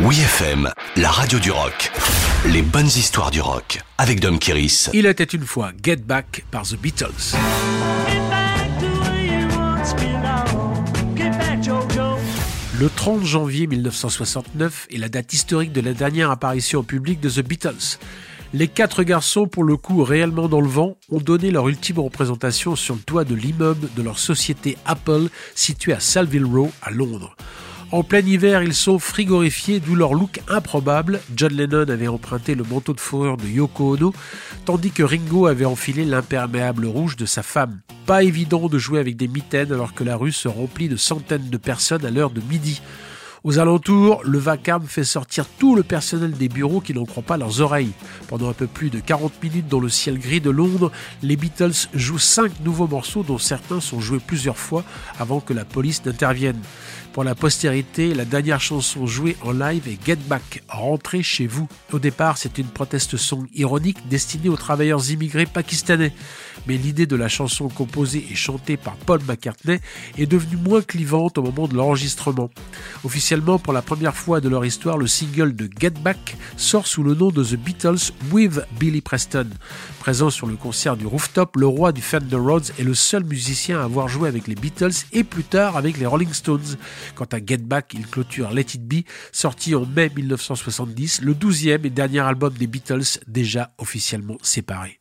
Oui FM, la radio du rock. Les bonnes histoires du rock avec Dom Kiris. Il était une fois Get Back par The Beatles. Le 30 janvier 1969 est la date historique de la dernière apparition au public de The Beatles. Les quatre garçons, pour le coup réellement dans le vent, ont donné leur ultime représentation sur le toit de l'immeuble de leur société Apple située à Salville Row à Londres. En plein hiver, ils sont frigorifiés, d'où leur look improbable. John Lennon avait emprunté le manteau de fourrure de Yoko Ono, tandis que Ringo avait enfilé l'imperméable rouge de sa femme. Pas évident de jouer avec des mitaines alors que la rue se remplit de centaines de personnes à l'heure de midi. Aux alentours, le vacarme fait sortir tout le personnel des bureaux qui n'en croient pas leurs oreilles. Pendant un peu plus de 40 minutes dans le ciel gris de Londres, les Beatles jouent cinq nouveaux morceaux dont certains sont joués plusieurs fois avant que la police n'intervienne. Pour la postérité, la dernière chanson jouée en live est Get Back, rentrez chez vous. Au départ, c'est une proteste song ironique destinée aux travailleurs immigrés pakistanais. Mais l'idée de la chanson composée et chantée par Paul McCartney est devenue moins clivante au moment de l'enregistrement. Officiellement, pour la première fois de leur histoire, le single de Get Back sort sous le nom de The Beatles with Billy Preston. Présent sur le concert du Rooftop, le roi du Fender Rhodes est le seul musicien à avoir joué avec les Beatles et plus tard avec les Rolling Stones. Quant à Get Back, il clôture Let It Be, sorti en mai 1970, le douzième et dernier album des Beatles déjà officiellement séparé.